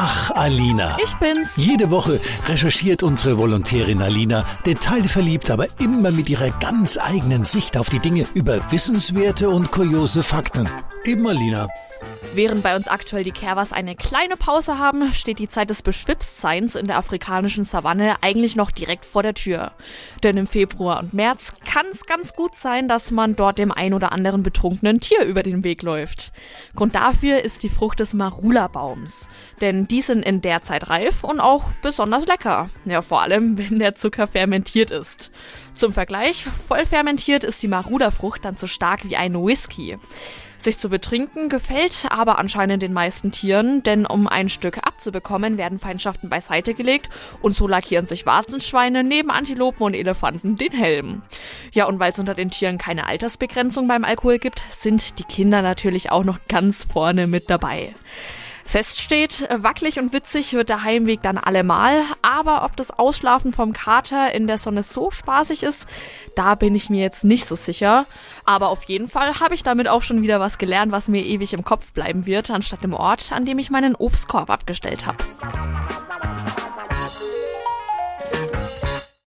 Ach, Alina. Ich bin's. Jede Woche recherchiert unsere Volontärin Alina, detailverliebt, aber immer mit ihrer ganz eigenen Sicht auf die Dinge über wissenswerte und kuriose Fakten. Eben Alina. Während bei uns aktuell die Kerwas eine kleine Pause haben, steht die Zeit des Beschwipstseins in der afrikanischen Savanne eigentlich noch direkt vor der Tür. Denn im Februar und März kann es ganz gut sein, dass man dort dem ein oder anderen betrunkenen Tier über den Weg läuft. Grund dafür ist die Frucht des Marula-Baums. Denn die sind in der Zeit reif und auch besonders lecker. Ja, vor allem, wenn der Zucker fermentiert ist. Zum Vergleich, voll fermentiert ist die Marula-Frucht dann so stark wie ein Whisky. Sich zu betrinken gefällt aber anscheinend den meisten Tieren, denn um ein Stück abzubekommen, werden Feindschaften beiseite gelegt und so lackieren sich Warzenschweine neben Antilopen und Elefanten den Helm. Ja, und weil es unter den Tieren keine Altersbegrenzung beim Alkohol gibt, sind die Kinder natürlich auch noch ganz vorne mit dabei. Fest steht, wackelig und witzig wird der Heimweg dann allemal, aber ob das Ausschlafen vom Kater in der Sonne so spaßig ist, da bin ich mir jetzt nicht so sicher. Aber auf jeden Fall habe ich damit auch schon wieder was gelernt, was mir ewig im Kopf bleiben wird, anstatt dem Ort, an dem ich meinen Obstkorb abgestellt habe.